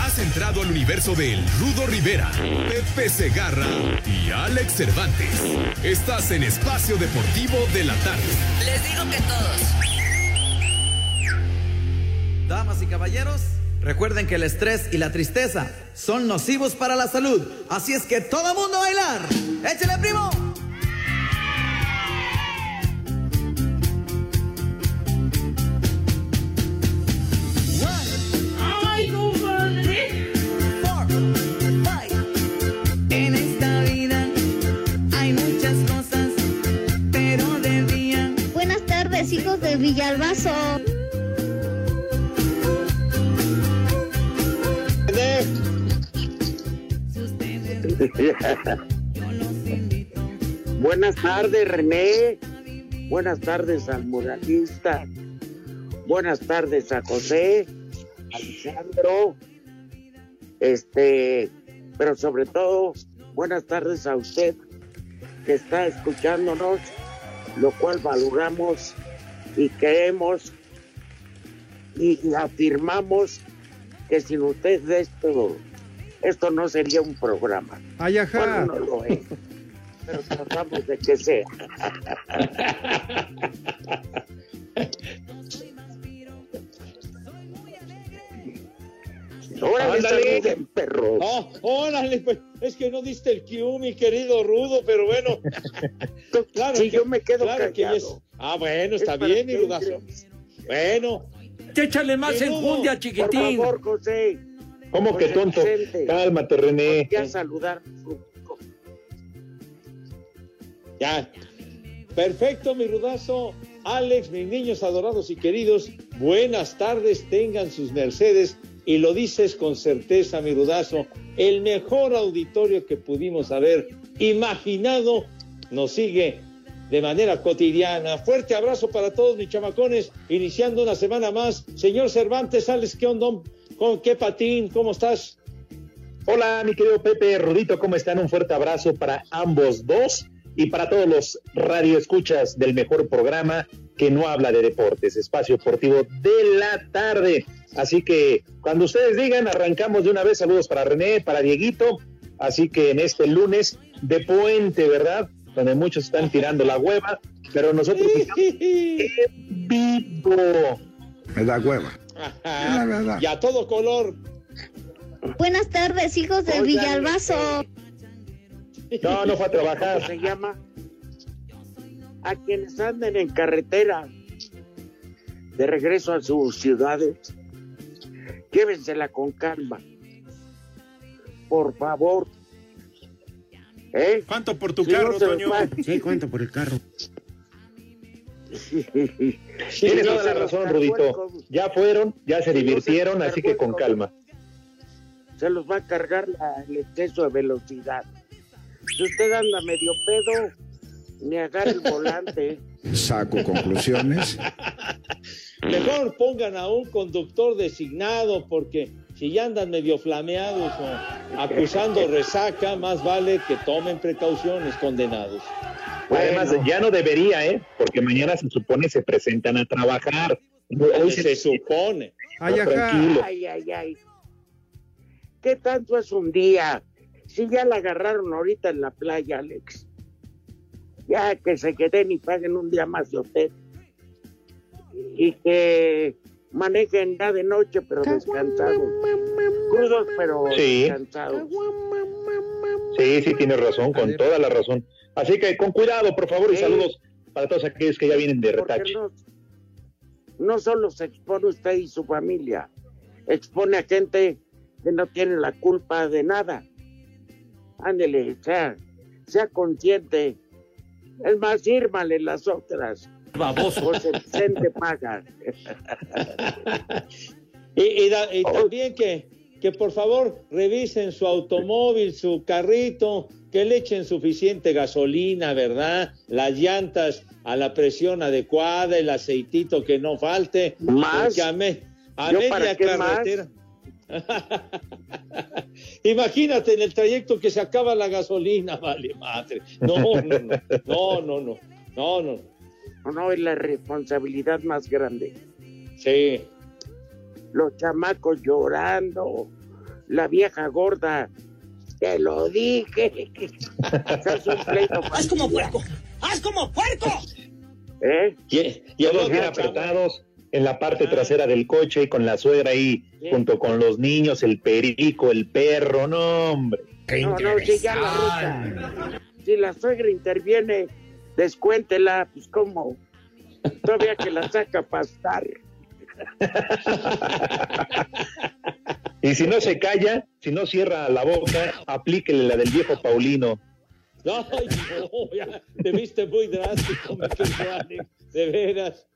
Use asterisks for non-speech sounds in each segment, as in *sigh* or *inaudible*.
Has entrado al universo de El Rudo Rivera, Pepe Segarra y Alex Cervantes. Estás en Espacio Deportivo de la Tarde. Les digo que todos. Damas y caballeros, recuerden que el estrés y la tristeza son nocivos para la salud. Así es que todo mundo a bailar. ¡Échale, primo! Villalbazo. *laughs* Buenas tardes, René. Buenas tardes al muralista. Buenas tardes a José, Alejandro. Este, pero sobre todo, buenas tardes a usted que está escuchándonos, lo cual valoramos y creemos y afirmamos que sin usted esto, esto no sería un programa. Ay, ajá. Bueno, no lo es, pero tratamos de que sea. Órale, Ándale. saluden, perros. Ah, órale, pues, es que no diste el cue, mi querido Rudo, pero bueno. *laughs* claro Sí, que- yo me quedo claro que ya es- callado. Ah, bueno, Es está para bien, mi que Rudazo. entre. Bueno. Échale más enjundia, Por chiquitín. favor, José. ¿Cómo que José tonto? Vicente, Cálmate, René. Ya saludar. Ya. Perfecto, mi rudazo. Alex, mis niños adorados y queridos, buenas tardes, tengan sus mercedes. Y lo dices con certeza, mi rudazo, el mejor auditorio que pudimos haber imaginado nos sigue de manera cotidiana. Fuerte abrazo para todos mis chamacones, iniciando una semana más. Señor Cervantes, Alex, ¿qué onda? ¿Con qué patín? ¿Cómo estás? Hola, mi querido Pepe, Rudito, ¿cómo están? Un fuerte abrazo para ambos dos y para todos los radioescuchas del mejor programa que no habla de deportes, Espacio Deportivo de la Tarde. Así que cuando ustedes digan, arrancamos de una vez. Saludos para René, para Dieguito. Así que en este lunes de puente, ¿verdad? Donde muchos están tirando la hueva, pero nosotros *laughs* estamos en vivo. Me da hueva. Ajá. Y a todo color. Buenas tardes, hijos de Villalbazo. No, no fue a trabajar. ¿Cómo se llama? A quienes anden en carretera de regreso a sus ciudades, llévensela con calma. Por favor. ¿Eh? ¿Cuánto por tu carro, Toño? Sí, cuento por el carro. Tienes toda la razón, Rudito. Ya fueron, ya se Sí, no se divirtieron, así que con calma. se los va a cargar la- el exceso de velocidad. Si usted anda medio pedo, ni agarre el volante. *laughs* Saco conclusiones. Mejor pongan a un conductor designado porque si ya andan medio flameados o acusando resaca, más vale que tomen precauciones, condenados. Además, ya no debería, ¿eh? Porque mañana se supone se presentan a trabajar. Hoy se supone. Ay. Tranquilo. Ay, ay, ay. ¿Qué tanto es un día? Si ya la agarraron ahorita en la playa, Alex. Ya que se queden y paguen un día más de hotel. Y que manejen ya de noche, pero descansados. Crudos, pero Sí. descansados. Sí, sí, tienes razón, con toda la razón. Así que con cuidado, por favor, y Sí. saludos para todos aquellos que ya vienen de retache. no, no solo se expone usted y su familia, expone a gente que no tiene la culpa de nada. Ándele, sea, sea consciente. Es más, írmale las otras. Baboso. José Vicente paga. *laughs* Y, y da- y también que, que por favor revisen su automóvil, su carrito, que le echen suficiente gasolina, ¿verdad? Las llantas a la presión adecuada, el aceitito que no falte. ¿Más? A, me- a ¿Yo media para qué más? carretera. *laughs* Imagínate en el trayecto que se acaba la gasolina, *laughs* vale madre. No, no, no, no, no, no, no, no. Es la responsabilidad más grande. Sí. Los chamacos llorando, la vieja gorda, te lo dije. *laughs* Es un pleito ¡Haz como puerco! ¡Haz como puerco! ¿Eh? Y, y otro bien apretados en la parte trasera del coche y con la suegra ahí, Sí. junto con los niños, el perico, el perro, no, hombre. No, no, si ya la ruta. Si la suegra interviene, descuéntela, pues cómo. Todavía que la saca a pastar. Y si no se calla, si no cierra la boca, aplíquele la del viejo Paulino. Ay, no, ya, te viste muy drástico, mi querido Alex, de veras.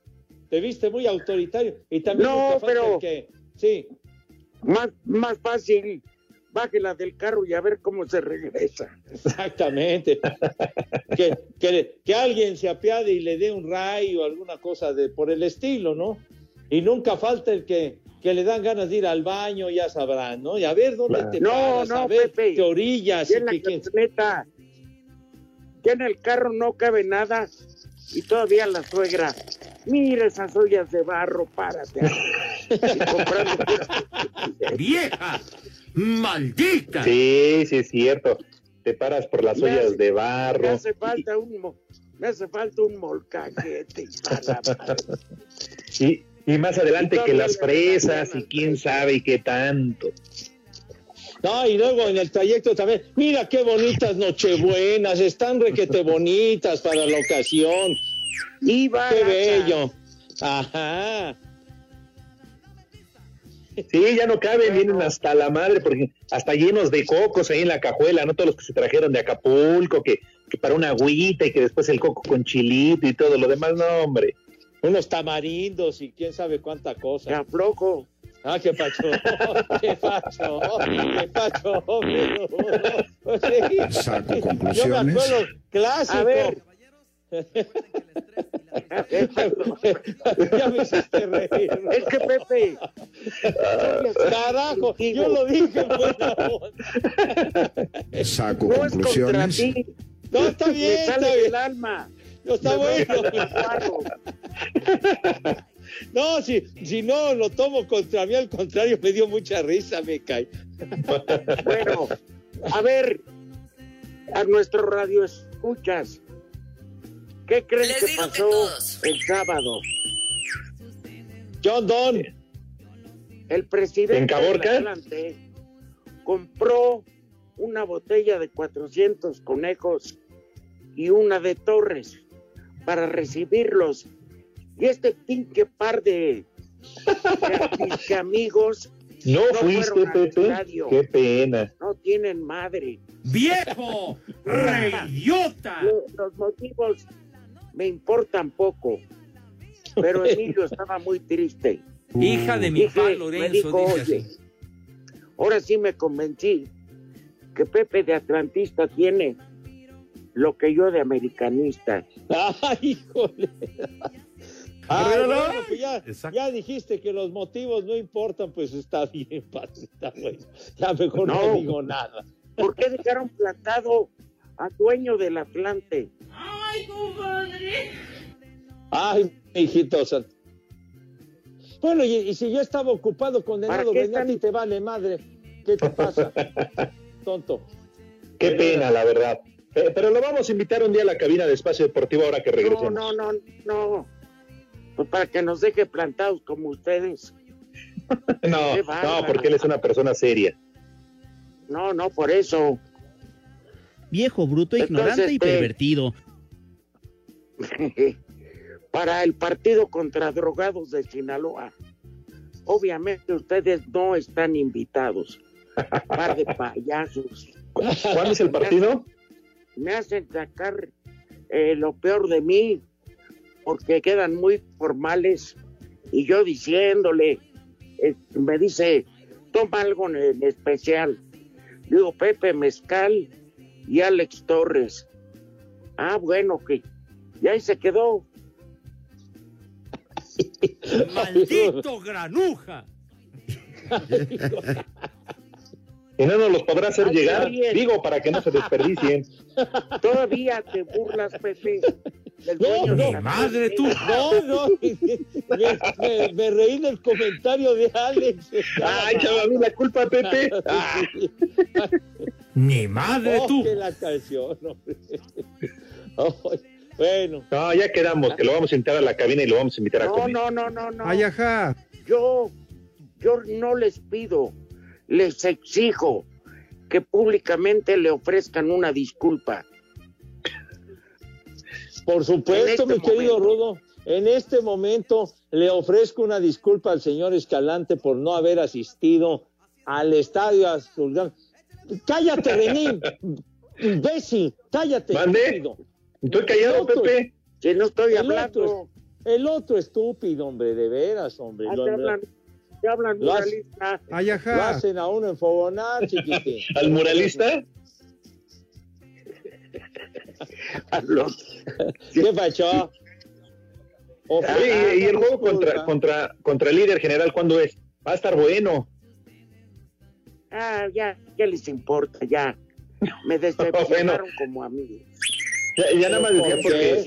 Te viste muy autoritario. Y también No, pero- que, sí, Más, más fácil, bájela del carro y a ver cómo se regresa. exactamente. *laughs* que, que, que alguien se apiade y le dé un rayo o alguna cosa de por el estilo, ¿no? Y nunca falta el que, que le dan ganas de ir al baño, ya sabrán, ¿no? Y a ver dónde Claro. te No, paras, no, a ver Pepe. orillas. Y en la camioneta, ya en el carro no cabe nada y todavía la suegra, mira esas ollas de barro, párate. *laughs* *laughs* ¡Vieja! ¡Maldita! Sí, sí, es cierto. Te paras por las Me ollas hace- de Me barro. hace falta un, me hace falta un molcajete. *laughs* Y, y más adelante Y que las fresas y quién sabe y qué tanto. No, y luego en el trayecto también, mira qué bonitas nochebuenas, están requete bonitas para la ocasión. Y Qué bello. Ajá. Sí, ya no caben, vienen hasta la madre, porque hasta llenos de cocos ahí en la cajuela, ¿no? Todos los que se trajeron de Acapulco, que, que para una agüita y que después el coco con chilito y todo lo demás, no, hombre. Unos tamarindos y quién sabe cuánta cosa. aflojo. Ah, *laughs* qué pacho, qué pacho, qué pacho. Saco Yo me acuerdo, clásico. A ver. *laughs* ya me hiciste reír. Es que Pepe, Carajo, yo lo dije en buena onda. Saco no es contra conclusiones. ti. No, está bien, Me está sale bien. del alma. No, está Me bueno. el. *laughs* No, si, si no lo tomo contra mí, al contrario, me dio mucha risa, me cae. Bueno, a ver, a nuestro radio escuchas. ¿Qué crees Les que digo que pasó todos. el sábado? John Don, El presidente ¿En Caborca? del Atlante compró una botella de 400 conejos y una de Torres para recibirlos. Y este pinche par de, de amigos No, No fuiste, Pepe. Qué pena. no tienen madre. ¡Viejo! ¡Reyota! Lo- Los motivos me importan poco, pero *laughs* Emilio estaba muy triste. Hija de mi Dije, pa me Lorenzo, dijo, dice oye, ahora sí me convencí que Pepe de Atlantista tiene lo que yo de americanista. *laughs* Ay, híjole. Ay, Pero no. bueno, pues ya, dijiste que los motivos no importan, pues está bien, padre, está bueno. Ya mejor no, No. digo nada. ¿Por qué dejaron plantado al dueño del Atlante? ¡Ay, compadre! Ay, hijito santo. Bueno, y, y si yo estaba ocupado condenado, ¿Para qué venía a están- te vale madre. ¿Qué te pasa? *laughs* Tonto. Qué pena, la verdad. Eh, Pero lo vamos a invitar un día a la cabina de Espacio Deportivo ahora que No, regresemos. no, no, no. Pues para que nos deje plantados como ustedes. *laughs* No, no, porque él es una persona seria. No, no, por eso. Viejo, bruto, ignorante y este- pervertido. *laughs* para el partido contra drogados de Sinaloa. Obviamente ustedes no están invitados. Par de *laughs* payasos. ¿Cuándo es el partido? Me hacen sacar eh, lo peor de mí porque quedan muy formales y yo diciéndole, eh, me dice, toma algo en, en especial. Digo, Pepe Mezcal y Alex Torres. Ah, bueno, que y ahí se quedó. ¡Maldito granuja! Y no nos los podrá hacer llegar, bien. digo, para que no se desperdicien. Todavía te burlas, Pepe. del No, de no, madre tú. No, no. Me, me- me reí del comentario de Alex. Ay, chaval, la culpa, Pepe. Ah, Ni madre Oh, tú. que la canción, hombre. Ay, bueno, no, ya quedamos, que lo vamos a invitar a la cabina y lo vamos a invitar a No, comer. no, no, no, no. Ay, ajá. Yo, yo no les pido, les exijo que públicamente le ofrezcan una disculpa. por supuesto, este mi querido momento. Rudo. En este momento le ofrezco una disculpa al señor Escalante por no haber asistido al estadio Azul. Cállate, René. *laughs* Imbécil, cállate. ¿Mande? Estoy callado, El otro- Pepe. Si no estoy El hablando, otro, el otro estúpido, hombre, de veras, hombre. ah, Lo, te hablan, te hablan Lo hace- muralista. Ay, lo hacen a uno enfogonar, chiquitín. *laughs* ¿Al muralista? *laughs* A ¿Qué? Oye, y el juego contra, contra, contra el líder general, ¿cuándo es? Va a estar bueno. Ah, ya, ¿qué les importa? Ya. Me *laughs* decepcionaron como amigos. Ya, ya nada más decía porque.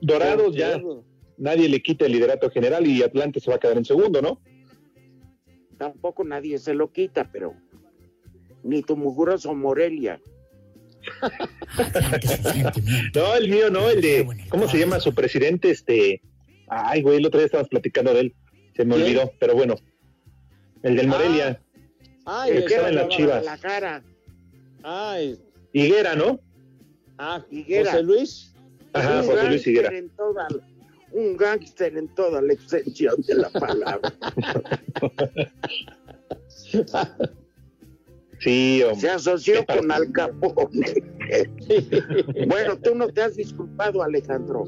Dorados ya nadie le quita el liderato general y Atlante se va a quedar en segundo, ¿no? Tampoco nadie se lo quita, pero ni tu mugroso Morelia. *laughs* No, el mío no, el de, ¿cómo se llama su presidente? Este, ay, güey, el otro día estábamos platicando de él, se me olvidó, pero bueno, el del Morelia, Ay, el que estaba en las chivas, La cara. Ay, Higuera, ¿no? Ah, Higuera. José Luis. Ajá, un José Luis Higuera. en toda- un gángster en toda la extensión de la palabra. *laughs* Sí, Se hombre. asoció Qué con Al Capone. *laughs* bueno, tú no te has disculpado, Alejandro.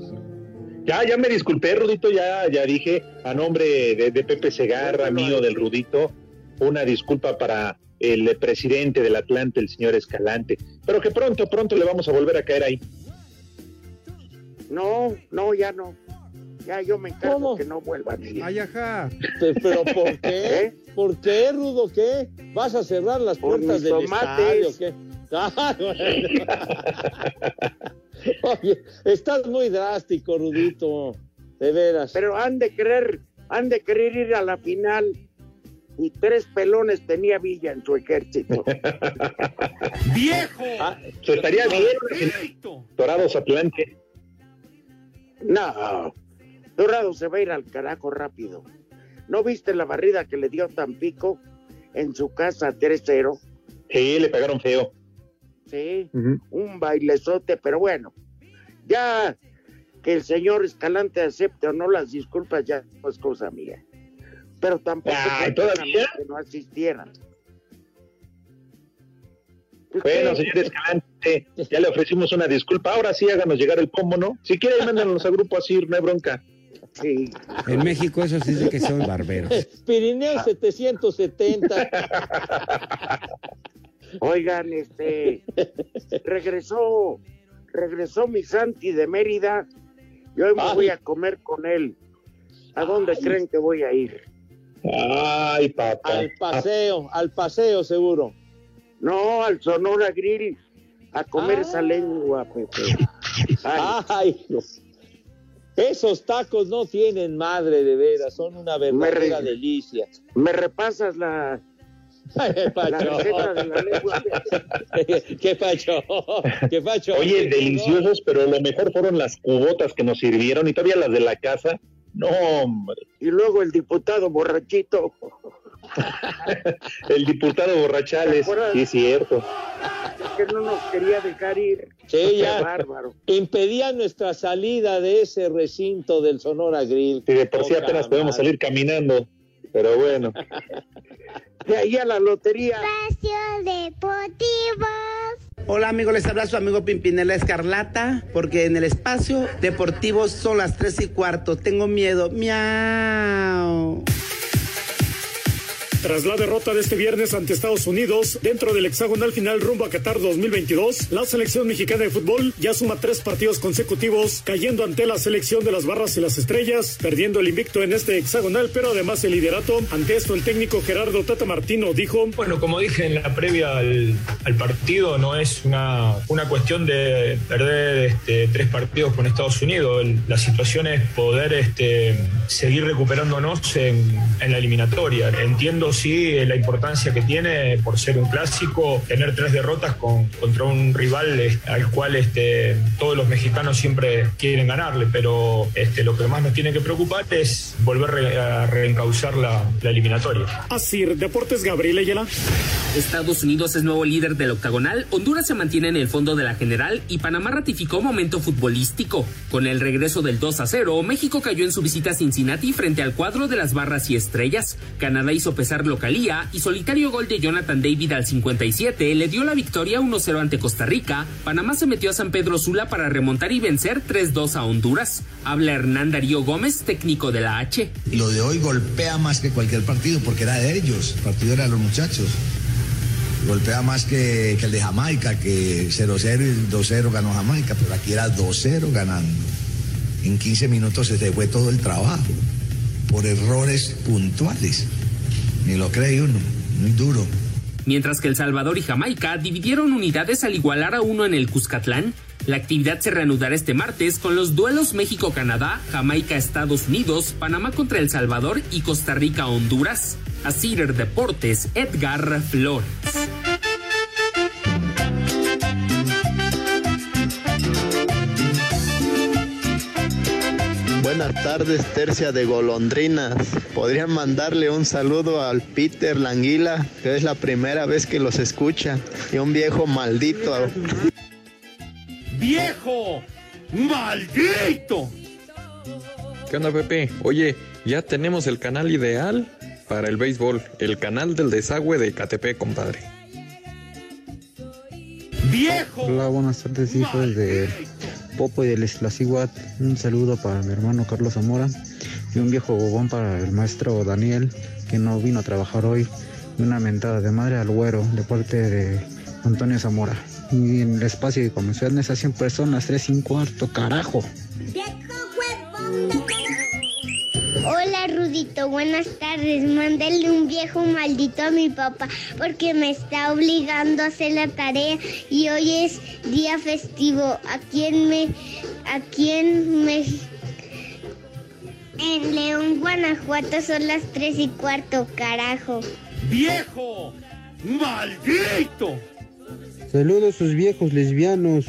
Ya, ya me disculpé, Rudito, ya, ya dije, a nombre de, de Pepe Segarra, mío, del Rudito, una disculpa para el presidente del Atlante, el señor Escalante, pero que pronto, pronto le vamos a volver a caer ahí. No, no, ya no. Ya yo me encargo ¿Cómo? que no vuelvan. Ay, ajá. Pe- ¿Pero por qué? *laughs* ¿Eh? ¿Por qué, Rudo? ¿Qué? ¿Vas a cerrar las Por puertas del tomates. estadio? ¿Qué? *laughs* Ah, bueno. Oye, estás muy drástico, Rudito. De veras. Pero han de querer, han de querer ir a la final. Y tres pelones tenía Villa en su ejército. *laughs* ¡Viejo! Ah, Se estaría bien, ¡Maldito! Dorados Atlante. No, Dorado se va a ir al carajo rápido. ¿No viste la barrida que le dio Tampico en su casa 3-0? Sí, le pegaron feo. Sí, un bailezote, pero bueno, ya que el señor Escalante acepte o no las disculpas, ya no es cosa mía. Pero tampoco Ay, fue ¿todavía? que no asistieran. Bueno, señor Escalante, ya le ofrecimos una disculpa. Ahora sí, háganos llegar el pombo, ¿no? Si quiere, mándanos a grupo así, no hay bronca. Sí. En México eso sí dice que son barberos. Pirineo 770. Oigan, este, regresó, regresó mi Santi de Mérida. Yo hoy me Ay. voy a comer con él. ¿A dónde creen que voy a ir? Ay, papá. Al paseo, al paseo seguro. No, al Sonora Grill, a comer Ah. esa lengua, Pepe. Ay, Ay, no. esos tacos no tienen madre de veras, son una verdadera re- delicia. ¿Me repasas la, *laughs* ¿Qué pacho? La receta de la lengua. *laughs* ¿Qué pacho? ¿Qué pacho? Oye, deliciosos, pero lo mejor fueron las cubotas que nos sirvieron y todavía las de la casa. No, hombre. Y luego el diputado borrachito. El diputado Borrachales, sí es cierto. que no nos quería dejar ir. Sí, Qué ya. bárbaro. Impedía nuestra salida de ese recinto del Sonora Grill. Y de por sí apenas podemos salir caminando. Pero bueno. De ahí a la lotería. Espacio Deportivo. Hola amigos, les habla su amigo Pimpinela Escarlata, porque en el espacio deportivo son las tres y cuarto. Tengo miedo. Miau. Tras la derrota de este viernes ante Estados Unidos, dentro del hexagonal final rumbo a Qatar 2022, la selección mexicana de fútbol ya suma tres partidos consecutivos, cayendo ante la selección de las barras y las estrellas, perdiendo el invicto en este hexagonal, pero además el liderato. Ante esto, el técnico Gerardo Tata Martino dijo: Bueno, como dije en la previa al, partido, no es una, una cuestión de perder este, tres partidos con Estados Unidos. La situación es poder este, seguir recuperándonos en la eliminatoria. Entiendo sí la importancia que tiene por ser un clásico, tener tres derrotas con, contra un rival eh, al cual este, todos los mexicanos siempre quieren ganarle, pero este, lo que más nos tiene que preocupar es volver a reencauzar la, la eliminatoria. Asir Deportes Gabriel Ayala. Estados Unidos es nuevo líder del octagonal, Honduras se mantiene en el fondo de la general y Panamá ratificó momento futbolístico. Con el regreso del 2 a 0, México cayó en su visita a Cincinnati frente al cuadro de las barras y estrellas. Canadá hizo pesar localía y solitario gol de Jonathan David al 57 le dio la victoria 1-0 ante Costa Rica. Panamá se metió a San Pedro Sula para remontar y vencer 3-2 a Honduras. Habla Hernán Darío Gómez, técnico de la H. Lo de hoy golpea más que cualquier partido porque era de ellos, el partido era de los muchachos. Golpea más que, que el de Jamaica, que 0-0 y 2-0 ganó Jamaica, pero aquí era 2-0 ganando. En 15 minutos se fue todo el trabajo por errores puntuales. Ni lo cree uno, muy duro. Mientras que El Salvador y Jamaica dividieron unidades al igualar a uno en el Cuscatlán, la actividad se reanudará este martes con los duelos México-Canadá, Jamaica-Estados Unidos, Panamá contra El Salvador y Costa Rica-Honduras. A Deportes, Edgar Flores. Buenas tardes, tercia de golondrinas. ¿Podrían mandarle un saludo al Peter Languila, que es la primera vez que los escucha? Y un viejo maldito. ¡Viejo! ¡Maldito! ¿Qué onda, Pepe? Oye, ya tenemos el canal ideal para el béisbol, el canal del desagüe de KTP, compadre. ¡Viejo! Hola, buenas tardes, hijos de Popo y del Esclaciguat. Un saludo para mi hermano Carlos Zamora y un viejo bobón para el maestro Daniel, que no vino a trabajar hoy. Y una mentada de madre al güero de parte de Antonio Zamora. Y en el espacio de comisiones a 100 personas, 3 sin cuarto, carajo. Hola Rudito, buenas tardes. Mándale un viejo maldito a mi papá porque me está obligando a hacer la tarea y hoy es día festivo. Aquí en me, aquí en México. En León, Guanajuato son las tres y cuarto, carajo. ¡Viejo! ¡Maldito! Saludos sus viejos lesbianos.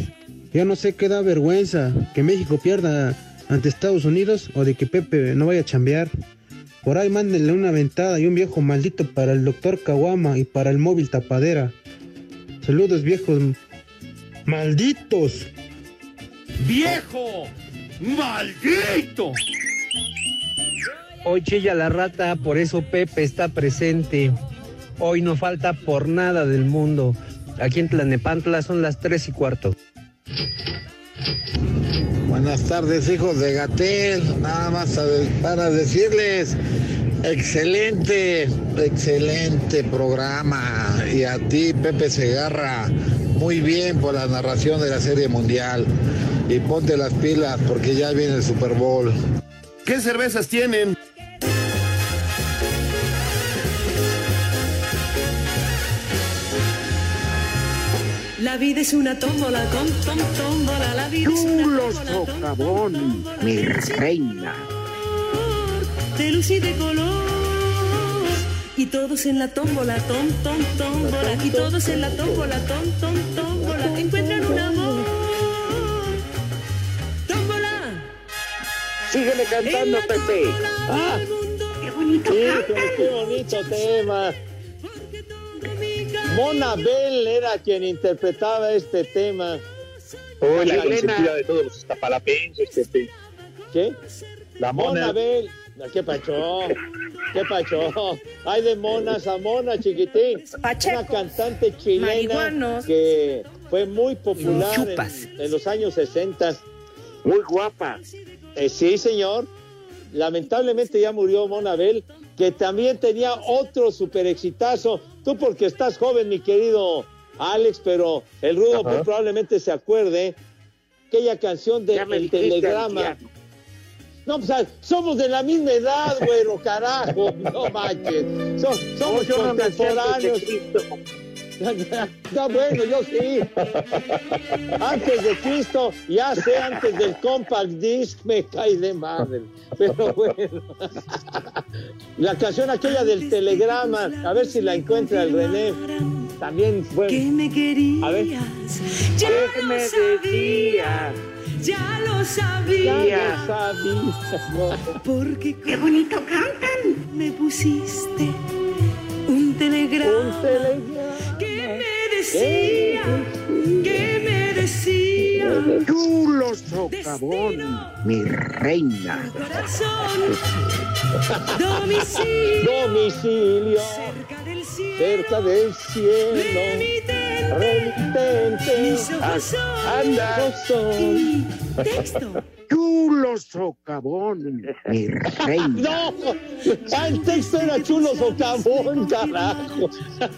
Ya no sé qué da vergüenza, que México pierda ante Estados Unidos o de que Pepe no vaya a chambear. Por ahí mándenle una ventada y un viejo maldito para el doctor Kawama y para el móvil tapadera. Saludos viejos malditos. ¡Viejo! ¡Maldito! Hoy chilla la rata, por eso Pepe está presente. Hoy no falta por nada del mundo. Aquí en Tlanepantla son las tres y cuarto. Buenas tardes, hijos de Gatel. Nada más para decirles, excelente, excelente programa. Y a ti, Pepe Segarra, muy bien por la narración de la Serie Mundial. Y ponte las pilas porque ya viene el Super Bowl. ¿Qué cervezas tienen? La vida es una tómbola, tom, tom, tómbola. La vida es una tómbola, tom, mi reina. de luz y de color. Y todos en la tómbola, tom, tom, tómbola. Y todos en la tómbola, tom, tom, tómbola. Encuentran un amor. Tómbola. Síguele cantando, Pepe. Ah, Qué bonito sí, qué bonito tema. Mona Bell era quien interpretaba este tema. Uy, la consentida de todos los estapalapenses, Pepe. ¿Qué? La Mona mona. Bell. ¿Qué pacho? ¿Qué pacho? Hay de monas a monas, chiquitín. Una cantante chilena marihuanos. que fue muy popular en, los años 60. Muy guapa. Eh, sí, señor. Lamentablemente ya murió Mona Bell, que también tenía otro super exitazo. Tú porque estás joven, mi querido Alex, pero el rudo muy probablemente se acuerde aquella canción de El Telegrama. anciano. No, pues somos de la misma edad, güero, carajo. No manches. So- somos no contemporáneos. *laughs* No, bueno, yo sí. Antes de Cristo, ya sé, antes del compact disc, me cae de madre. Pero bueno. La canción aquella del telegrama, a ver si la encuentra el René. También Que bueno. me querías. A ver. Ya ¿Qué lo me sabía. Ya lo Ya sabía. lo sabía. Porque qué bonito cantan. Me pusiste un telegrama. Un telegrama. Me decía, que me decía. Chulo socavón, mi reina. Corazón, *laughs* domicilio, Domicilio cerca del cielo. cerca del cielo. Remitente, mis ojos. Son. Texto. Chulo socavón, mi reina. *laughs* No, ah, el texto era chulo socavón, carajo.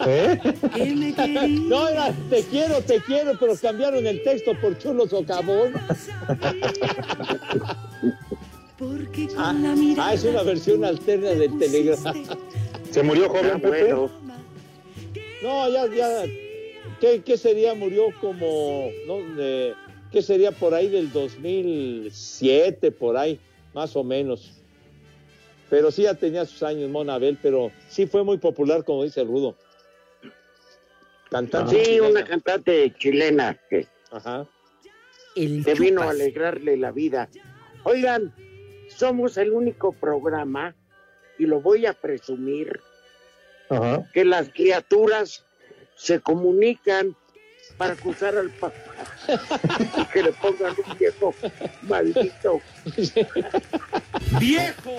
¿Eh? *laughs* No, era te quiero, te quiero, pero cambiaron el texto por chulo socavón. Porque con Ah, la mirada. ah, es una versión alterna del telegrama. ¿Se murió joven, Pepe? bueno. No, ya, ya. ¿Qué, qué sería? Murió como. ¿no? ¿Qué sería por ahí del 2007, por ahí, más o menos? Pero sí ya tenía sus años, Monabel, pero sí fue muy popular, como dice el Rudo. Cantante. Sí, chilena. una cantante chilena que Ajá. El te vino a alegrarle la vida. Oigan, somos el único programa, y lo voy a presumir, Ajá. que las criaturas se comunican para acusar al papá y *laughs* que le pongan un viejo maldito. ¡Viejo!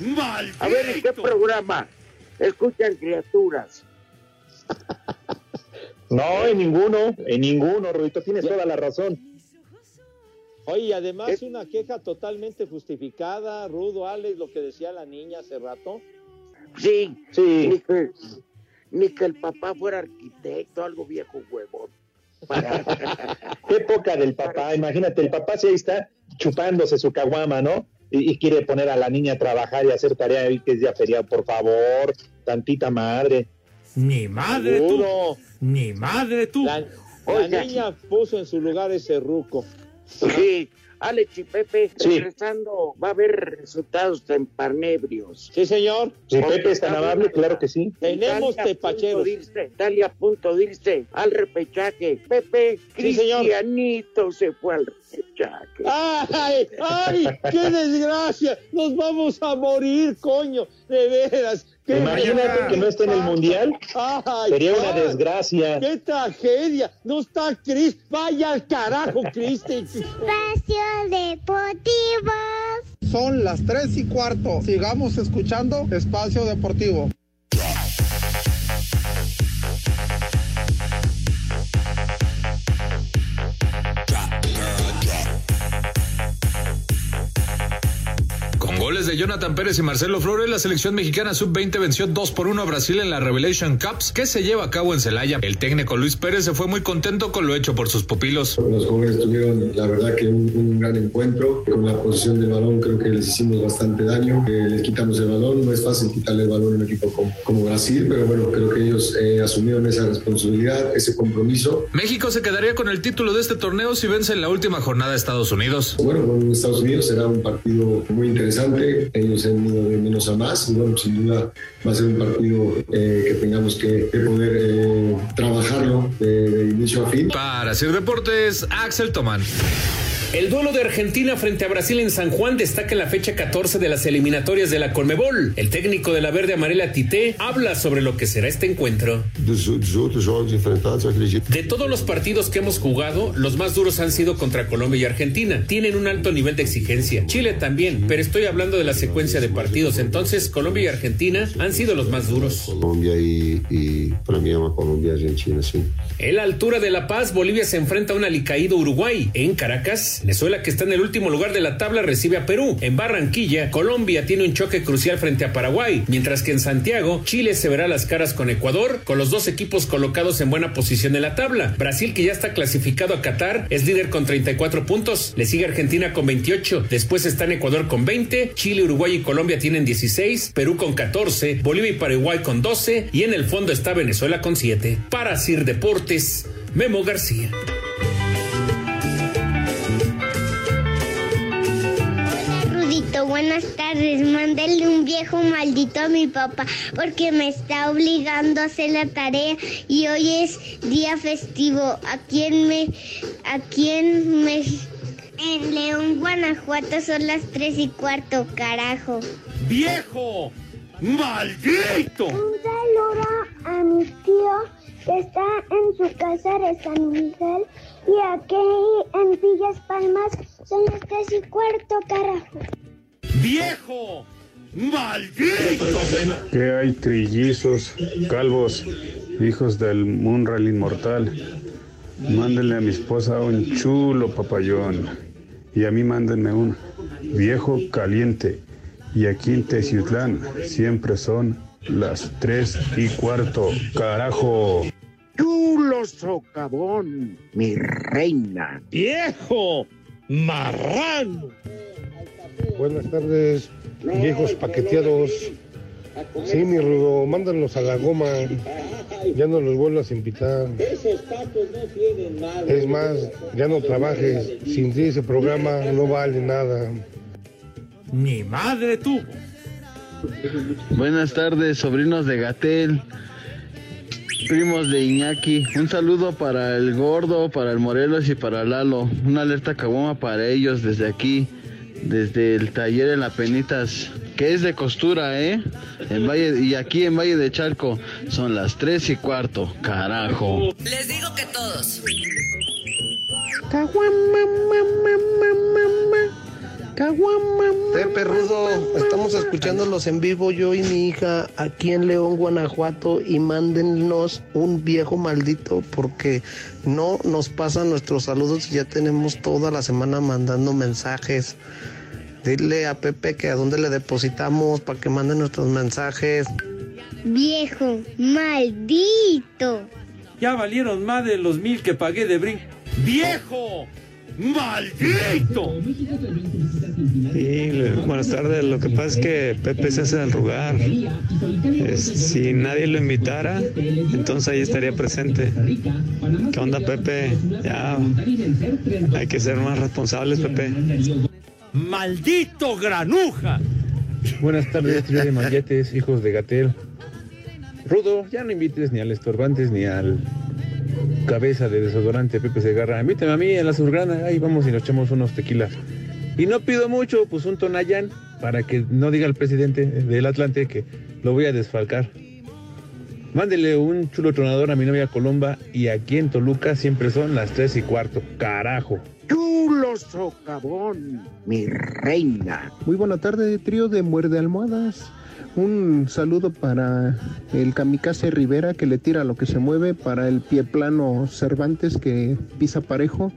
¡Maldito! A ver, ¿en qué programa escuchan criaturas? No, en ninguno, en ninguno, Rudito, tienes toda la razón. Oye, y además Es- una queja totalmente justificada, Rudo, Alex, lo que decía la niña hace rato. Sí, Sí. ni que, ni que el papá fuera arquitecto, algo viejo huevón. Época del papá, imagínate, el papá sí ahí está chupándose su caguama, ¿no? Y, y quiere poner a la niña a trabajar y hacer tarea hoy que es día feriado, por favor, tantita madre. Ni madre tú, Seguro. ni madre tú. La, la niña puso en su lugar ese ruco. Sí, Alex y Pepe, Sí. regresando, va a haber resultados en Parnebrios. Sí, señor. Si Pepe es tan amable, claro que sí. Tenemos tepacheros. Italia a punto de irse al repechaje. Pepe, Sí, señor. Cristianito se fue al repechaje. ¡Ay! ¡Ay! ¡Qué desgracia! ¡Nos vamos a morir, coño! De veras. ¡Qué Imagínate que no esté en el mundial, ¡Ay! sería una desgracia. ¡Qué tragedia! ¡No está Cris! ¡Vaya al carajo, Cristi! Espacio Deportivo. Son las 3 y cuarto. Sigamos escuchando Espacio Deportivo. De Jonathan Pérez y Marcelo Flores, la selección mexicana sub-20 venció 2 por 1 a Brasil en la Revelation Cups que se lleva a cabo en Celaya. El técnico Luis Pérez se fue muy contento con lo hecho por sus pupilos. Los jóvenes tuvieron, la verdad, que un, un gran encuentro. Con la posición del balón creo que les hicimos bastante daño. Eh, les quitamos el balón. No es fácil quitarle el balón a un equipo como, como Brasil, pero bueno, creo que ellos eh, asumieron esa responsabilidad, ese compromiso. México se quedaría con el título de este torneo si vence en la última jornada a Estados Unidos. Bueno, con Estados Unidos será un partido muy interesante, ellos han ido de menos a más y bueno, sin duda va a ser un partido eh, que tengamos que, que poder eh, trabajarlo de, de inicio a fin. Para hacer deportes, Axel Tomán. El duelo de Argentina frente a Brasil en San Juan destaca en la fecha 14 de las eliminatorias de la Conmebol. El técnico de la verde amarela Tite habla sobre lo que será este encuentro. De todos los partidos que hemos jugado, los más duros han sido contra Colombia y Argentina. Tienen un alto nivel de exigencia. Chile también, pero estoy hablando de la secuencia de partidos. Entonces, Colombia y Argentina han sido los más duros. Colombia y, y para mí ama Colombia y Argentina, sí. En la altura de La Paz, Bolivia se enfrenta a un alicaído Uruguay. En Caracas, Venezuela, que está en el último lugar de la tabla, recibe a Perú. En Barranquilla, Colombia tiene un choque crucial frente a Paraguay, mientras que en Santiago, Chile se verá las caras con Ecuador, con los dos equipos colocados en buena posición en la tabla. Brasil, que ya está clasificado a Qatar, es líder con 34 puntos. Le sigue Argentina con 28. Después están Ecuador con 20. Chile, Uruguay y Colombia tienen 16. Perú con 14. Bolivia y Paraguay con 12. Y en el fondo está Venezuela con 7. Para Sir Deportes, Memo García. Buenas tardes. Mándale un viejo maldito a mi papá porque me está obligando a hacer la tarea y hoy es día festivo. Aquí en me, aquí en me, en León, Guanajuato son las tres y cuarto, carajo. ¡Viejo! ¡Maldito! Un saludo a mi tío que está en su casa de San Miguel y aquí en Villas Palmas son las tres y cuarto, carajo. ¡Viejo! ¡Maldito! ¿Qué hay trillizos, calvos, hijos del Munral inmortal? Mándenle a mi esposa un chulo papayón. Y a mí mándenme un viejo caliente. Y aquí en Teciutlán siempre son las tres y cuarto. ¡Carajo! Chulo socavón, mi reina. ¡Viejo! ¡Marrano! Buenas tardes, viejos paqueteados. Sí, mi rudo, mándalos a la goma. Ya no los vuelvas a invitar. Esos tacos no tienen nada. Es más, ya no trabajes. Sin ti ese programa no vale nada. ¡Mi madre tuvo! Buenas tardes, sobrinos de Gatel, primos de Iñaki. Un saludo para el gordo, para el Morelos y para Lalo. Una alerta caguama para ellos desde aquí, desde el taller en la Penitas, que es de costura, ¿eh? En Valle, y aquí en Valle de Chalco son las tres y cuarto. Carajo. Les digo que todos. Pepe Rudo, estamos escuchándolos en vivo yo y mi hija aquí en León, Guanajuato y mándennos un viejo maldito porque no nos pasan nuestros saludos y ya tenemos toda la semana mandando mensajes. Dile a Pepe que a dónde le depositamos para que manden nuestros mensajes. Viejo maldito. Ya valieron más de los mil que pagué de brin. ¡Viejo! ¡Maldito! Sí, buenas tardes. Lo que pasa es que Pepe se hace del lugar. Es- si nadie lo invitara, entonces ahí estaría presente. ¿Qué onda, Pepe? Ya hay que ser más responsables, Pepe. ¡Maldito granuja! Buenas tardes, trío de malletes, hijos de Gatel. Rudo, ya no invites ni al estorbantes ni al cabeza de desodorante Pepe Segarra. Invítame a mí en la surgrana, ahí vamos y nos echamos unos tequilas. Y no pido mucho, pues un tonayán, para que no diga el presidente del Atlante que lo voy a desfalcar. Mándele un chulo tronador a mi novia Colomba y aquí en Toluca siempre son las tres y cuarto. Carajo. Chulo socavón, mi reina. Muy buena tarde, trío de Muerde Almohadas. Un saludo para el Kamikaze Rivera que le tira lo que se mueve, para el pie plano Cervantes que pisa parejo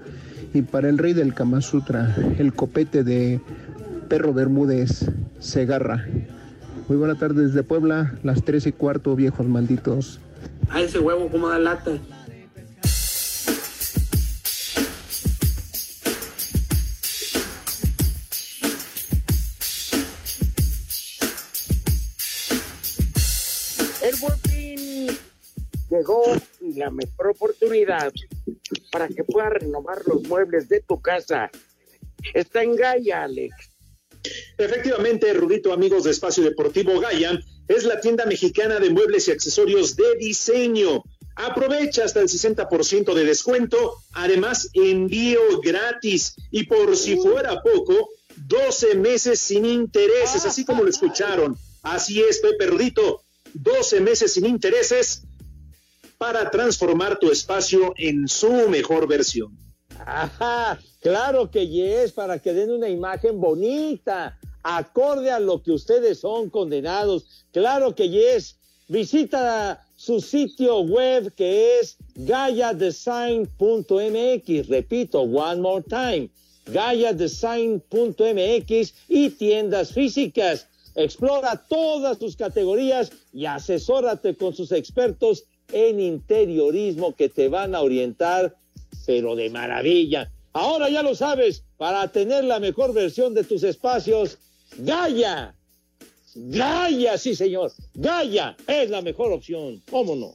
y para el rey del Kama Sutra, el copete de Perro Bermúdez Segarra. Muy buena tarde desde Puebla, las tres y cuarto, viejos malditos. A ese huevo como da lata. Llegó y la mejor oportunidad para que puedas renovar los muebles de tu casa está en Gaia, Alex. Efectivamente, Rudito, amigos de Espacio Deportivo Gaya, es la tienda mexicana de muebles y accesorios de diseño. Aprovecha hasta el 60% de descuento, además envío gratis y por si fuera poco, 12 meses sin intereses, así como lo escucharon. Así es, Pepe Rudito, 12 meses sin intereses para transformar tu espacio en su mejor versión. Ajá, claro que yes, para que den una imagen bonita, acorde a lo que ustedes son condenados. Claro que yes. Visita su sitio web que es gayadesign.mx. Repito, one more time. gayadesign.mx y tiendas físicas. Explora todas tus categorías y asesórate con sus expertos en interiorismo que te van a orientar, pero de maravilla. Ahora ya lo sabes, para tener la mejor versión de tus espacios, Gaya. Gaya, sí señor. Gaya es la mejor opción. ¿Cómo no?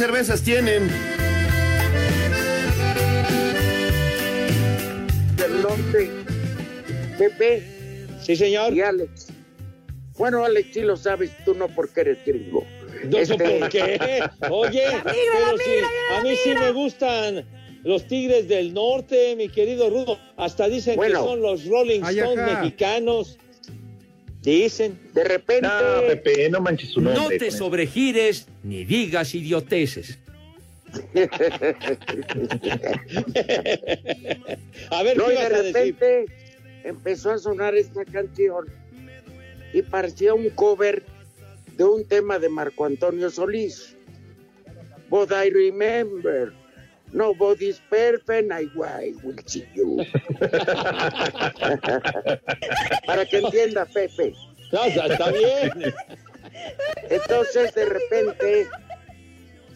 Cervezas tienen? Del norte. Pepe. Sí, señor. Y Alex. Bueno, Alex, sí lo sabes, tú no porque eres gringo. No sé Este- por qué. Oye, pero sí, a mí sí me gustan los Tigres del Norte, mi querido Rudo. Hasta dicen Bueno. que son los Rolling Stones mexicanos. Dicen. De repente. No, Pepe, no manches su No nombre. te con eso. sobregires ni digas idioteces. *laughs* A ver, no, ¿qué y vas de a decir? repente empezó a sonar esta canción y parecía un cover de un tema de Marco Antonio Solís. But I remember, nobody's perfect, I will see you. Para que entienda, Pepe. No, está bien. Entonces, de repente,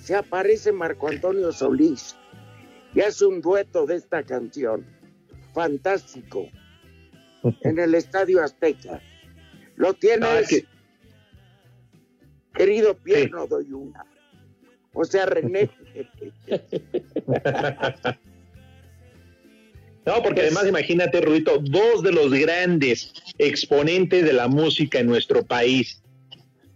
se aparece Marco Antonio Solís y hace un dueto de esta canción. Fantástico. En el Estadio Azteca. ¿Lo tienes? Ah, es que- Querido Pierre, no doy una. O sea, René. *laughs* No, porque además imagínate, Rudito, dos de los grandes exponentes de la música en nuestro país.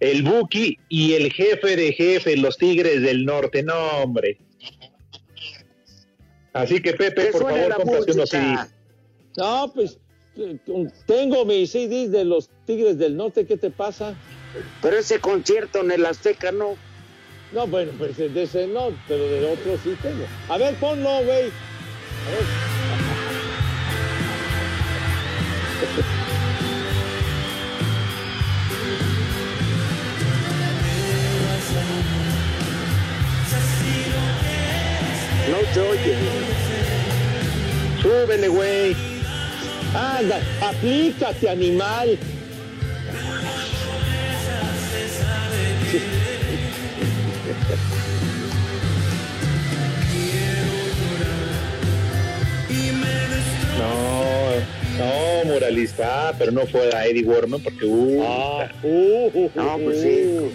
El Buki y el jefe de jefe, los Tigres del Norte. No, hombre. Así que, Pepe, por favor, cómprate unos. CDs. No, pues tengo mis CDs de los Tigres del Norte. ¿Qué te pasa? Pero ese concierto en el Azteca no. No, bueno, pues de ese no, pero de otro sí tengo. A ver, ponlo, güey. No se oye. Súbele, güey. Anda, aplícate, animal. No, no, muralista, ah, pero no fue a Eddie Warman porque uh, Ah, uh, uh, No, uh, pues sí. uh.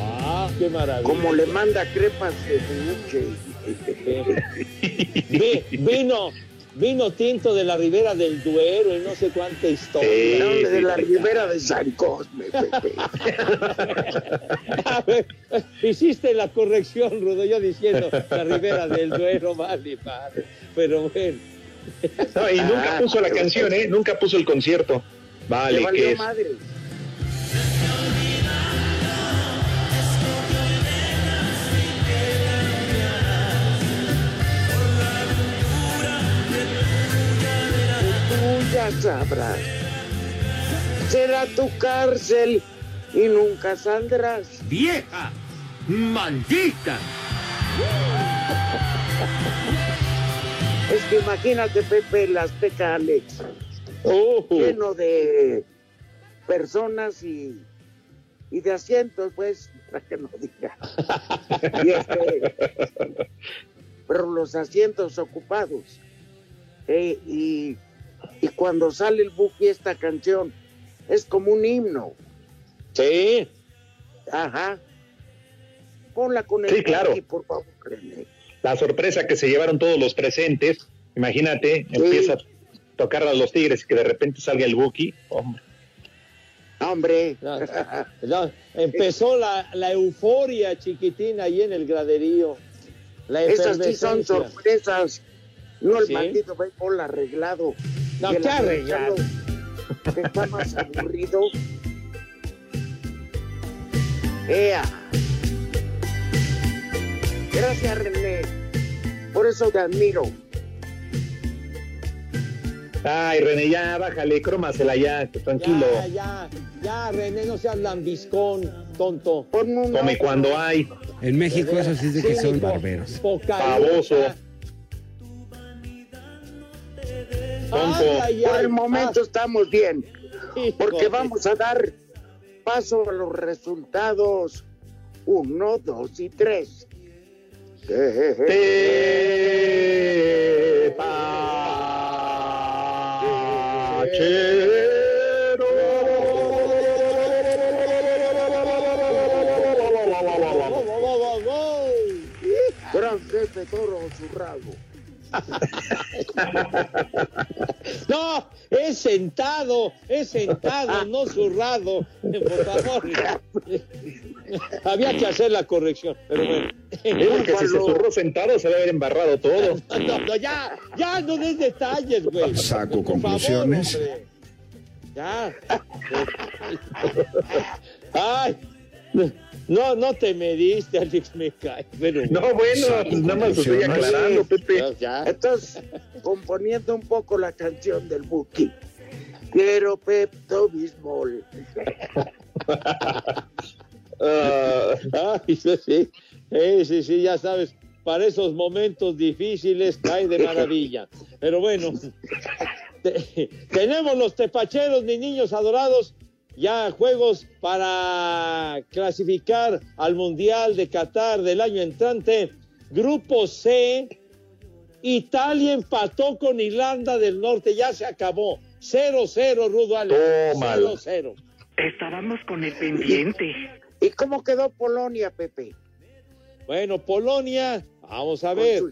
Ah, qué maravilla. Como le manda crepas de buche. *laughs* Vi- vino, vino tinto de la ribera del Duero y no sé cuánta historia. No, de la ribera de San Cosme, Pepe. *laughs* A ver, hiciste la corrección, Rudo, yo diciendo la ribera del Duero, vale, vale. Pero bueno. No, y nunca Ah, puso la canción, ¿eh? Nunca puso el concierto. Le Vale, que es. madre. Ya sabrás. Será tu cárcel y nunca saldrás. ¡Vieja! ¡Maldita! Es que imagínate, Pepe, el Azteca Alex, lleno de personas y, y de asientos, pues, *laughs* para que no diga. Y este, pero los asientos ocupados. Eh, y, Y cuando sale el Buki esta canción, es como un himno. Sí. Ajá. Ponla con el Sí, claro. Buki, por favor, René. La sorpresa que se llevaron todos los presentes, imagínate, empieza a tocar a los Tigres y que de repente salga el Buki. Hombre. Hombre. No, no, *laughs* empezó la, la euforia chiquitina ahí en el graderío. La Esas sí son sorpresas. No el Sí. maldito béisbol arreglado. No, americano, que *laughs* Está más aburrido. ¡Ea! Gracias, René. Por eso te admiro. Ay, René, ya bájale, crómasela ya, tranquilo. Ya, ya, ya, René, no seas lambiscón, tonto. Come cuando hay. En México eso sí es de que Sí, son barberos. poca Ay, ay, Por el momento estamos bien. Porque vamos a dar paso a los resultados. Uno, dos y tres. Gran jefe toro zurrado. *laughs* No, es sentado, es sentado, no zurrado. Por favor. *laughs* Había que hacer la corrección, pero bueno. Es porque si se zurró sentado se debe haber embarrado todo. *laughs* No, no, ya, ya, no des detalles, güey. Saco Por favor, conclusiones. hombre. ya. Ay, no, no te mediste, Alex, me cae. Pero, No, bueno, pues nada más estoy aclarando, Pepe. Ya. Entonces, componiendo un poco la canción del Buki. Quiero Pepto Bismol. Ah, Ay, sí, sí. Eh, sí, sí, ya sabes, para esos momentos difíciles cae de maravilla. Pero bueno, te- tenemos los tepacheros, mis niños adorados, ya juegos para clasificar al Mundial de Qatar del año entrante. Grupo C, Italia empató con Irlanda del Norte, ya se acabó. 0-0, Rudo Alex. Tómala. 0-0. Estábamos con el pendiente. ¿Y cómo quedó Polonia, Pepe? Bueno, Polonia, vamos a ver.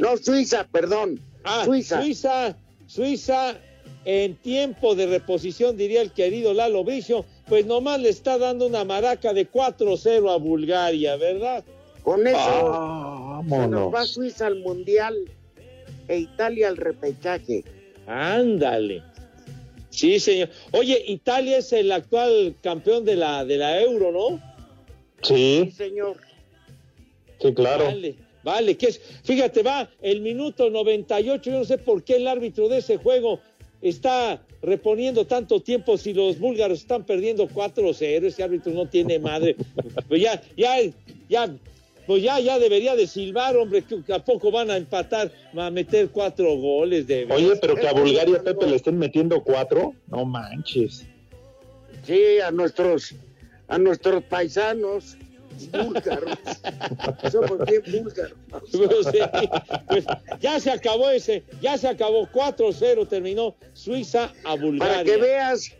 No, Suiza, perdón. Ah, Suiza. Suiza. Suiza, en tiempo de reposición, diría el querido Lalo Bricio, pues nomás le está dando una maraca de 4-0 a Bulgaria, ¿verdad? Con eso se nos va Suiza al Mundial e Italia al repechaje. Ándale. Sí, señor. Oye, Italia es el actual campeón de la, de la Euro, ¿no? Sí, señor. sí, claro. Vale, vale, que es, fíjate, va el minuto 98, yo no sé por qué el árbitro de ese juego está reponiendo tanto tiempo si los búlgaros están perdiendo 4-0, ese árbitro no tiene madre. *laughs* Pues ya, ya, ya, pues ya, ya debería de silbar, hombre, que a poco van a empatar, a meter cuatro goles de Oye, pero que a Bulgaria, Pepe, le estén metiendo cuatro. No manches. Sí, a nuestros, a nuestros paisanos búlgaros. Somos bien búlgaros. *laughs* Pues sí, pues ya se acabó ese, ya se acabó 4-0, terminó Suiza a Bulgaria. Para que veas,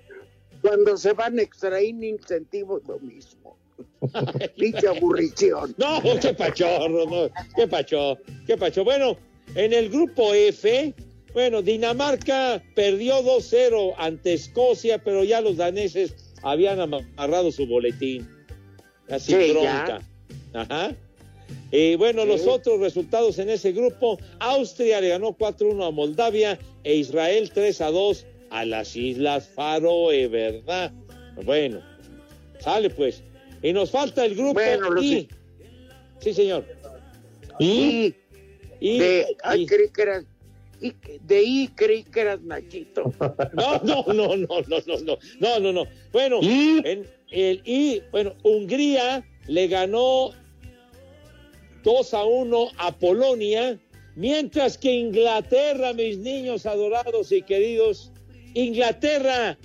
cuando se van extra innings sentimos lo mismo. *laughs* Dicha aburrición. No, qué pachorro, no, qué pacho, qué pacho. Bueno, en el grupo F, bueno, Dinamarca perdió 2-0 ante Escocia, pero ya los daneses habían amarrado su boletín. Así Sí, bronca. Ajá. Y bueno, los otros resultados en ese grupo, Austria le ganó 4-1 a Moldavia e Israel 3-2 a las Islas Faroe, ¿verdad? Bueno, sale pues. Y nos falta el grupo Bueno, lo I. Sí, señor. Y, Y, de, ay, y- creí que eras, de ahí creí que eras Nachito. *laughs* No, no, no, no, no, no, no, no, no, no. Bueno, en el y bueno, Hungría le ganó 2 a 1 a Polonia, mientras que Inglaterra, mis niños adorados y queridos, Inglaterra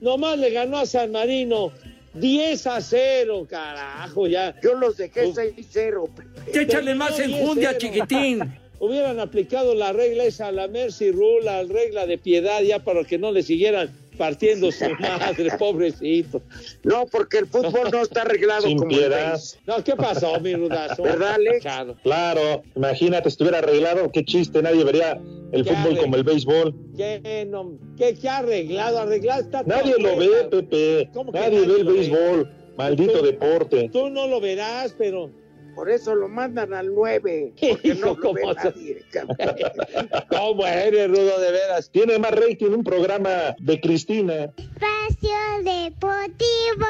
nomás le ganó a San Marino 10 a 0, carajo, ya. Yo los dejé 6-0. Échale más enjundia, chiquitín. *laughs* hubieran aplicado la regla esa, la Mercy Rule, la regla de piedad, ya para que no le siguieran partiendo su *laughs* madre, pobrecito. No, porque el fútbol no está arreglado Sin como piedad. el. No, ¿qué pasó, mi rudazo? ¿Verdad, Alex? Claro. Imagínate, estuviera arreglado, qué chiste, nadie vería el ¿Qué fútbol como el béisbol. ¿Qué, no, qué, qué arreglado? Arreglado está todo Nadie lo ve. Pepe. ¿Cómo que Nadie nadie ve el ve? béisbol. Maldito Tú- deporte. Tú no lo verás, pero... Por eso lo mandan al 9. Porque *laughs* no lo ve ¿Cómo se- nadie. *laughs* ¿Cómo eres, Rudo, de veras? Tiene más rating un programa de Cristina. Espacio Deportivo.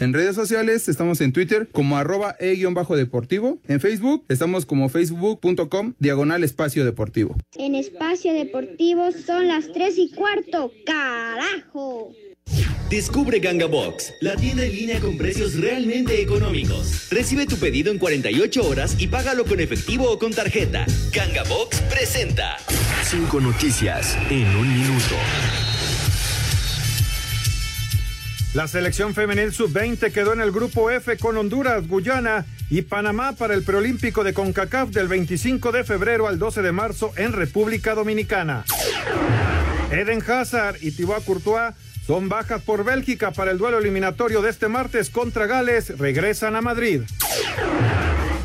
En redes sociales estamos en Twitter como arroba e-deportivo. En Facebook estamos como facebook.com diagonal espacio deportivo. En Espacio Deportivo son las 3 y cuarto. ¡Carajo! Descubre Ganga Box, la tienda en línea con precios realmente económicos. Recibe tu pedido en 48 horas y págalo con efectivo o con tarjeta. Ganga Box presenta. Cinco noticias en un minuto. La selección femenil sub-20 quedó en el grupo F con Honduras, Guyana y Panamá para el preolímpico de CONCACAF del 25 de febrero al 12 de marzo en República Dominicana. Eden Hazard y Thibaut Courtois son bajas por Bélgica para el duelo eliminatorio de este martes contra Gales. Regresan a Madrid.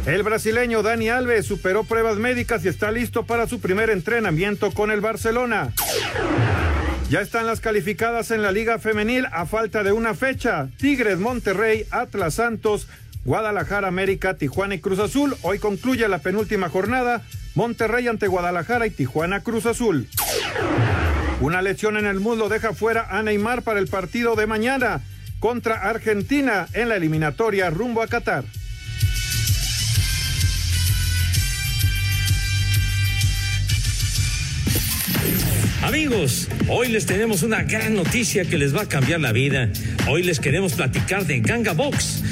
El brasileño Dani Alves superó pruebas médicas y está listo para su primer entrenamiento con el Barcelona. Ya están las calificadas en la Liga Femenil a falta de una fecha. Tigres, Monterrey, Atlas Santos, Guadalajara, América, Tijuana y Cruz Azul. Hoy concluye la penúltima jornada. Monterrey ante Guadalajara y Tijuana Cruz Azul. Una lesión en el muslo deja fuera a Neymar para el partido de mañana contra Argentina en la eliminatoria rumbo a Qatar. Amigos, hoy les tenemos una gran noticia que les va a cambiar la vida. Hoy les queremos platicar de Ganga Box,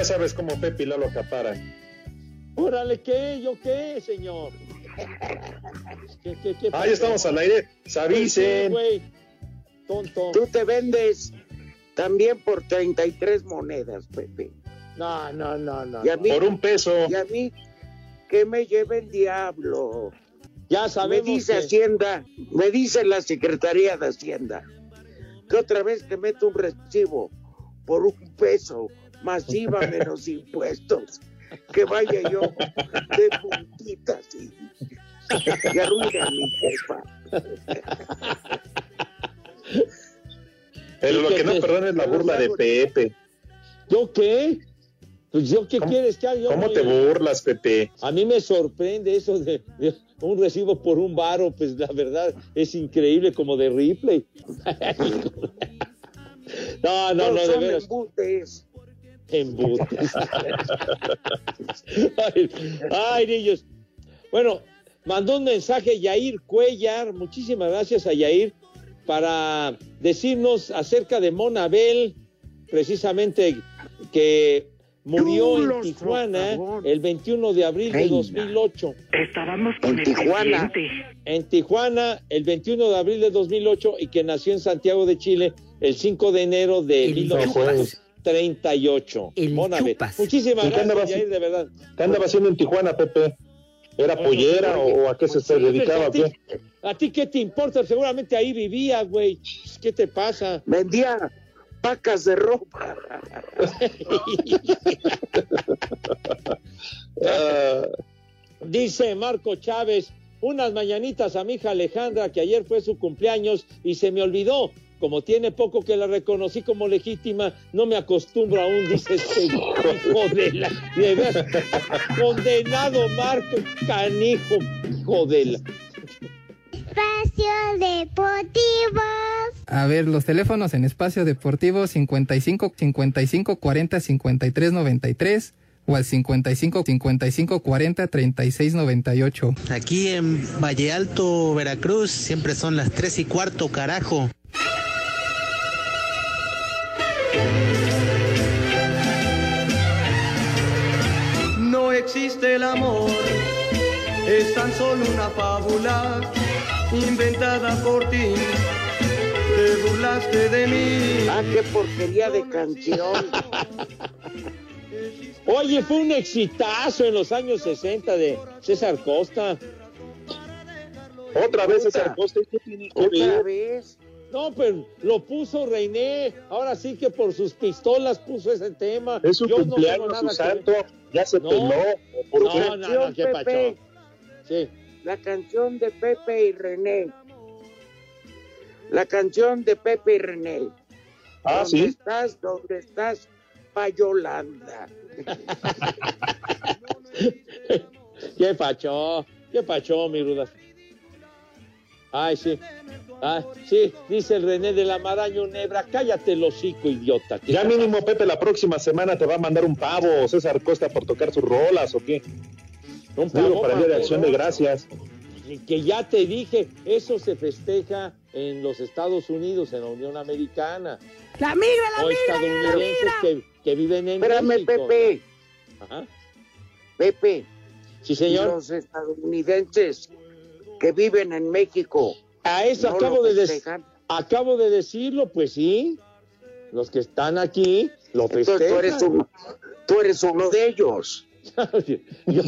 Ya sabes cómo Pepe y Lalo acaparan. Órale, ¿qué? ¿Yo qué, señor? ¿Qué, qué, qué Ahí estamos al aire. Se avisen. güey. Tonto. Tú te vendes también por 33 monedas, Pepe. No, no, no, no. Y a mí, Por un peso. Y a mí, que me lleve el diablo. Ya Me sabemos dice que- Hacienda, me dice la Secretaría de Hacienda, que otra vez que meto un recibo por un peso masiva menos impuestos, que vaya yo de puntitas y, y arruine a mi jefa. Pero ¿Y lo que no te- perdona es la burla de Pepe. ¿Yo qué? Pues yo qué quieres que haga? ¿Cómo no- te burlas, Pepe? A mí me sorprende eso de, de un recibo por un varo, pues la verdad es increíble como de Ripley. *laughs* no, no, Todos no, de veras. embutes. Embutes. *laughs* ay, ay, niños. Bueno, mandó un mensaje Yair Cuellar. Muchísimas gracias a Yair para decirnos acerca de Monabel, precisamente que murió en Tijuana el 21 de abril de Reina. 2008. Estábamos en Tijuana. En Tijuana el 21 de abril de 2008 y que nació en Santiago de Chile el 5 de enero de El 1938. Monabel. Muchísimas ¿Y qué andaba gracias, Yair, de verdad. ¿Qué andaba haciendo en Tijuana, Pepe? ¿Era pollera o, o a qué se, se dedicaba? o Pues, ¿A ti, ¿A ti qué te importa? Seguramente ahí vivía, güey. ¿Qué te pasa? Vendía, pacas de ropa. *laughs* Dice Marco Chávez, unas mañanitas a mi hija Alejandra, que ayer fue su cumpleaños y se me olvidó. Como tiene poco que la reconocí como legítima, no me acostumbro aún, dice este hijo de la... de condenado Marco Canijo, hijo de la... Espacio Deportivo. A ver, los teléfonos en espacio deportivo 55 55 40 53 93 o al 55 55 40 36 98. Aquí en Valle Alto, Veracruz, siempre son las tres y cuarto, carajo. Existe el amor, es tan solo una fábula inventada por ti. Te burlaste de mí. Ah, qué porquería de canción. Oye, fue un exitazo en los años 60 de César Costa. Otra vez César Costa, ¿qué tiene que Otra ver? vez. No, pero lo puso Reiné. Ahora sí que por sus pistolas puso ese tema. Es su Yo no tengo cumpleaños, nada su que santo, ver. ya se No. peló. ¿Por No, no, no, qué pacho. Pepe. Sí. La canción de Pepe y René. La canción de Pepe y René. Ah, ¿Dónde ¿sí? estás? ¿Dónde estás? Payolanda. *laughs* ¿Qué pacho? ¿Qué pacho, mi ruda? Ay, sí. Ah, sí, dice el René de la Maraño Nebra. Cállate el hocico, idiota. ¿Qué Ya pasa? mínimo Pepe la próxima semana te va a mandar un pavo, César Costa, por tocar sus rolas o qué. Un Digo, pavo para el Día de Acción de. Gracias. Y que ya te dije, eso se festeja en los Estados Unidos, en la Unión Americana. La migra, o estadounidenses que, que viven en Espérame, México. Pepe. Ajá. Pepe. Sí, señor. Los estadounidenses que viven en México. A eso no acabo de, festejan. acabo de decirlo, pues sí. Los que están aquí lo Entonces festejan. tú eres, uno, tú eres uno de ellos. *laughs* Yo-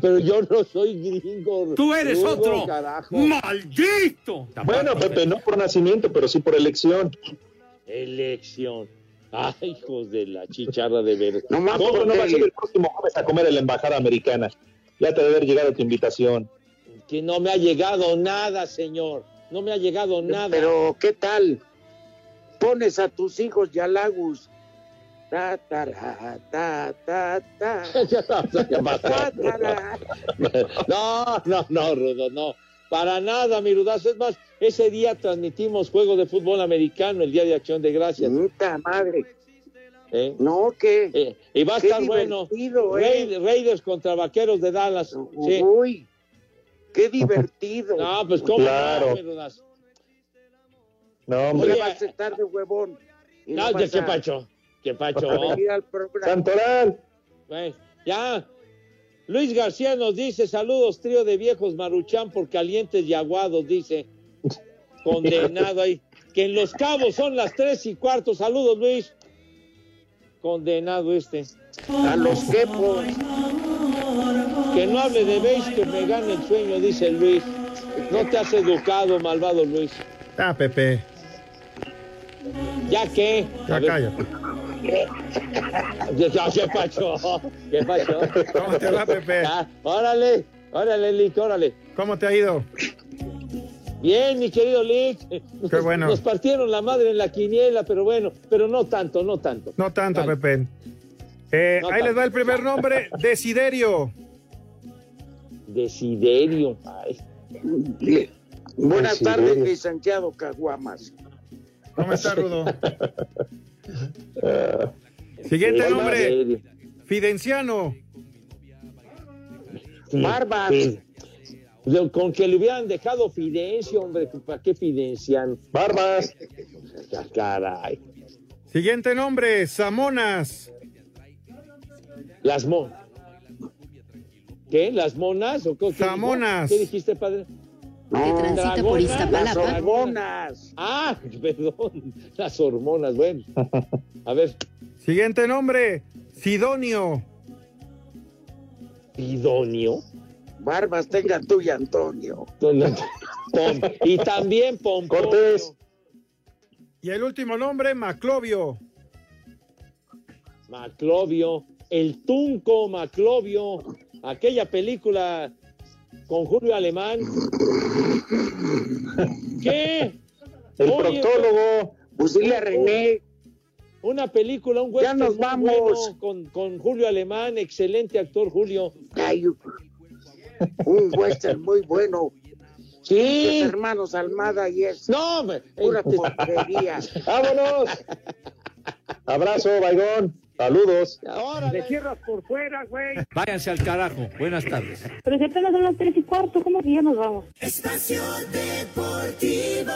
pero yo no soy gringo. Tú eres otro. Carajo. ¡Maldito! Bueno, Pepe, no por nacimiento, pero sí por elección. Elección. Ay, hijos de la chicharra de ver. No más ¿Cómo no vas a ir el próximo jueves a comer a la embajada americana? Ya te debe haber llegado tu invitación. Que no me ha llegado nada, señor. No me ha llegado nada. Pero, ¿qué tal? Pones a tus hijos. Ta, tara, ta, ta, ta. *laughs* Ta, tara. *laughs* No, no, no, Rudo, no. Para nada, mi Rudazo. Es más, ese día transmitimos juego de fútbol americano, el Día de Acción de Gracias. Puta madre. ¿Eh? No, que. Eh, y va a estar bueno. ¿eh? Raiders contra Vaqueros de Dallas. Sí. Qué divertido. No, pues cómo Claro. no. No, hombre. vas a estar de huevón. Y No, vas ¿qué pacho? ¿Qué pacho? al. Santoral. Eh, ya. Luis García nos dice, saludos, trío de viejos maruchán por calientes y aguados, dice. *laughs* Condenado ahí. Que en Los Cabos son las tres y cuarto. Saludos, Luis. Condenado este. A los quepos. Que no hable de beis, que me gane el sueño, dice Luis. No te has educado, malvado Luis. Ah, Pepe. ¿Ya qué? Ya cállate. ¿Qué pacho? ¿Qué pacho? ¿Cómo te va, Pepe? Ya, órale, órale, Lick, órale. ¿Cómo te ha ido? Bien, mi querido Lick. Qué bueno. Nos partieron la madre en la quiniela, pero bueno, pero no tanto, no tanto. No tanto, Vale. Pepe. Eh, No ahí les va el primer nombre, Desiderio. Desiderio. Ay. Buenas tardes, sí. licenciado Caguamas. ¿Cómo está, Rudo? Siguiente Desiderio. nombre, Fidenciano. Barbas. sí. Con que le hubieran dejado Fidencio, hombre, ¿para qué Fidenciano? Barbas. Caray. Siguiente nombre, Samonas. Las mon. ¿Qué? ¿Las monas? ¿O qué, qué dijo? Zamonas. ¿Qué dijiste, padre? Que transita por Dragonas, Iztapalapa. Las dragonas. Ah, *laughs* perdón. Las hormonas, bueno. A ver, Siguiente nombre, Sidonio. idóneo. Barbas tenga tú y Antonio. Pom- y también Pomponio. Cortés. Y el último nombre, Maclovio. Maclovio, el Tunco Maclovio, aquella película con Julio Alemán. ¿Qué? El Oye, proctólogo. Pues dile a René. Una película, un western nos muy vamos. bueno con, con Julio Alemán, excelente actor Julio. Ay, un western muy bueno. Sí. Los hermanos Almada y es. No, hombre. Pura. *laughs* ¡Vámonos! Abrazo, Baigón. Saludos. Te cierras por fuera, güey. Váyanse al carajo. Buenas tardes. Pero si apenas son las tres y cuarto, ¿cómo que ya nos vamos? Espacio Deportivo.